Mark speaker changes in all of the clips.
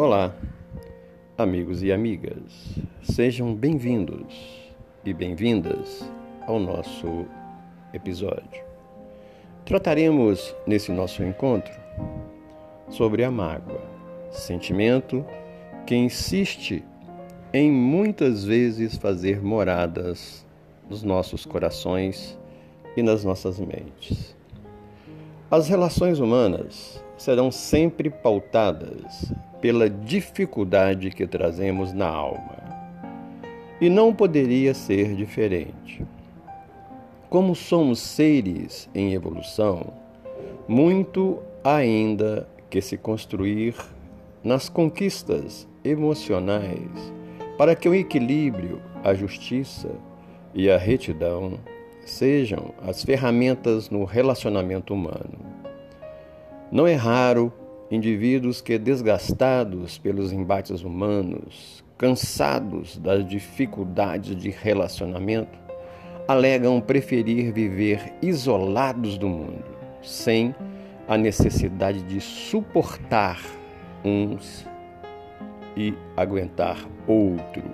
Speaker 1: Olá, amigos e amigas, sejam bem-vindos e bem-vindas ao nosso episódio. Trataremos nesse nosso encontro sobre a mágoa, sentimento que insiste em muitas vezes fazer moradas nos nossos corações e nas nossas mentes. As relações humanas serão sempre pautadas pela dificuldade que trazemos na alma. E não poderia ser diferente. Como somos seres em evolução, muito ainda que se construir nas conquistas emocionais para que o equilíbrio, a justiça e a retidão sejam as ferramentas no relacionamento humano. Não é raro indivíduos que, desgastados pelos embates humanos, cansados das dificuldades de relacionamento, alegam preferir viver isolados do mundo, sem a necessidade de suportar uns e aguentar outros.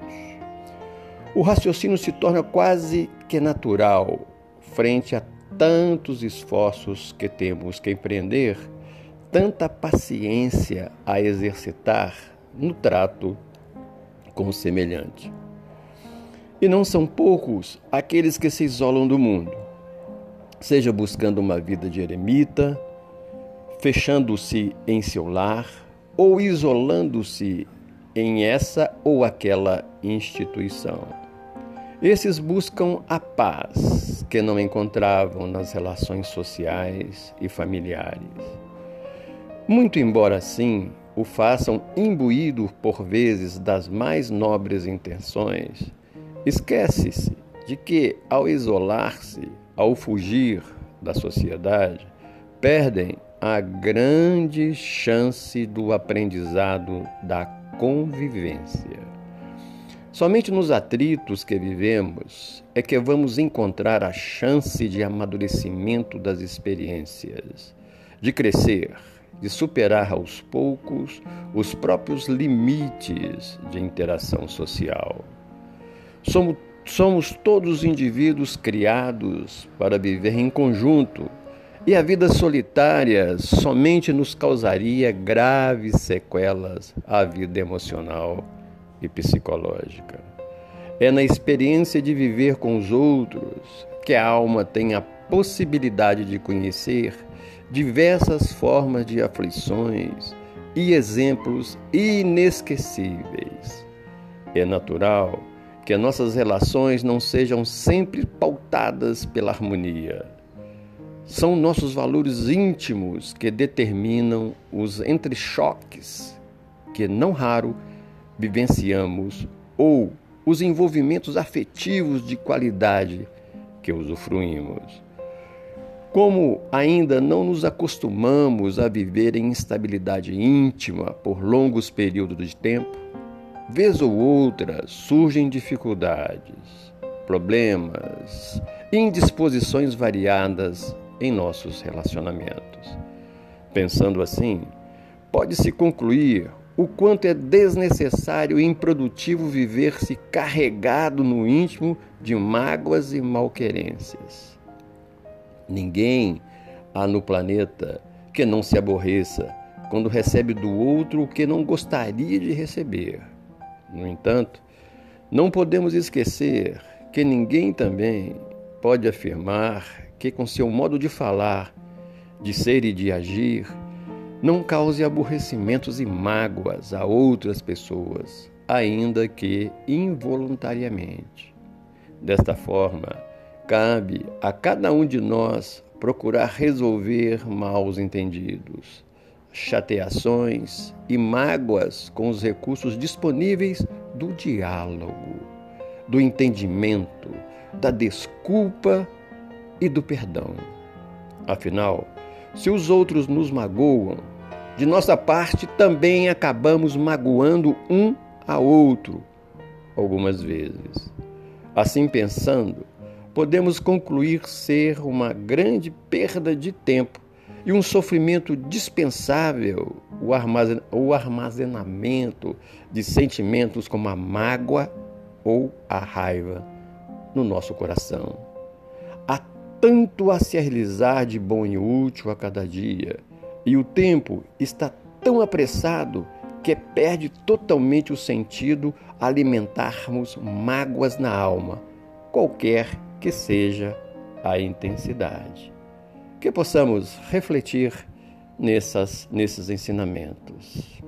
Speaker 1: O raciocínio se torna quase que natural frente a tantos esforços que temos que empreender, tanta paciência a exercitar no trato com o semelhante. E não são poucos aqueles que se isolam do mundo, seja buscando uma vida de eremita, fechando-se em seu lar ou isolando-se em essa ou aquela instituição. Esses buscam a paz que não encontravam nas relações sociais e familiares. Muito embora assim o façam imbuído por vezes das mais nobres intenções, Esquece-se de que, ao isolar-se, ao fugir da sociedade, perdem a grande chance do aprendizado da convivência. Somente nos atritos que vivemos é que vamos encontrar a chance de amadurecimento das experiências, de crescer, de superar aos poucos os próprios limites de interação social. Somos, somos todos indivíduos criados para viver em conjunto e a vida solitária somente nos causaria graves sequelas à vida emocional e psicológica. É na experiência de viver com os outros que a alma tem a possibilidade de conhecer diversas formas de aflições e exemplos inesquecíveis. É natural que nossas relações não sejam sempre pautadas pela harmonia. São nossos valores íntimos que determinam os entrechoques que não raro vivenciamos ou os envolvimentos afetivos de qualidade que usufruímos. Como ainda não nos acostumamos a viver em instabilidade íntima por longos períodos de tempo, Vez ou outra surgem dificuldades, problemas, indisposições variadas em nossos relacionamentos. Pensando assim, pode-se concluir o quanto é desnecessário e improdutivo viver-se carregado no íntimo de mágoas e malquerências. Ninguém há no planeta que não se aborreça quando recebe do outro o que não gostaria de receber. No entanto, não podemos esquecer que ninguém também pode afirmar que, com seu modo de falar, de ser e de agir, não cause aborrecimentos e mágoas a outras pessoas, ainda que involuntariamente. Desta forma, cabe a cada um de nós procurar resolver mal entendidos chateações e mágoas com os recursos disponíveis do diálogo, do entendimento, da desculpa e do perdão. Afinal, se os outros nos magoam, de nossa parte também acabamos magoando um a outro algumas vezes. Assim pensando, podemos concluir ser uma grande perda de tempo e um sofrimento dispensável o armazenamento de sentimentos como a mágoa ou a raiva no nosso coração. Há tanto a se realizar de bom e útil a cada dia, e o tempo está tão apressado que perde totalmente o sentido alimentarmos mágoas na alma, qualquer que seja a intensidade. Que possamos refletir nessas, nesses ensinamentos.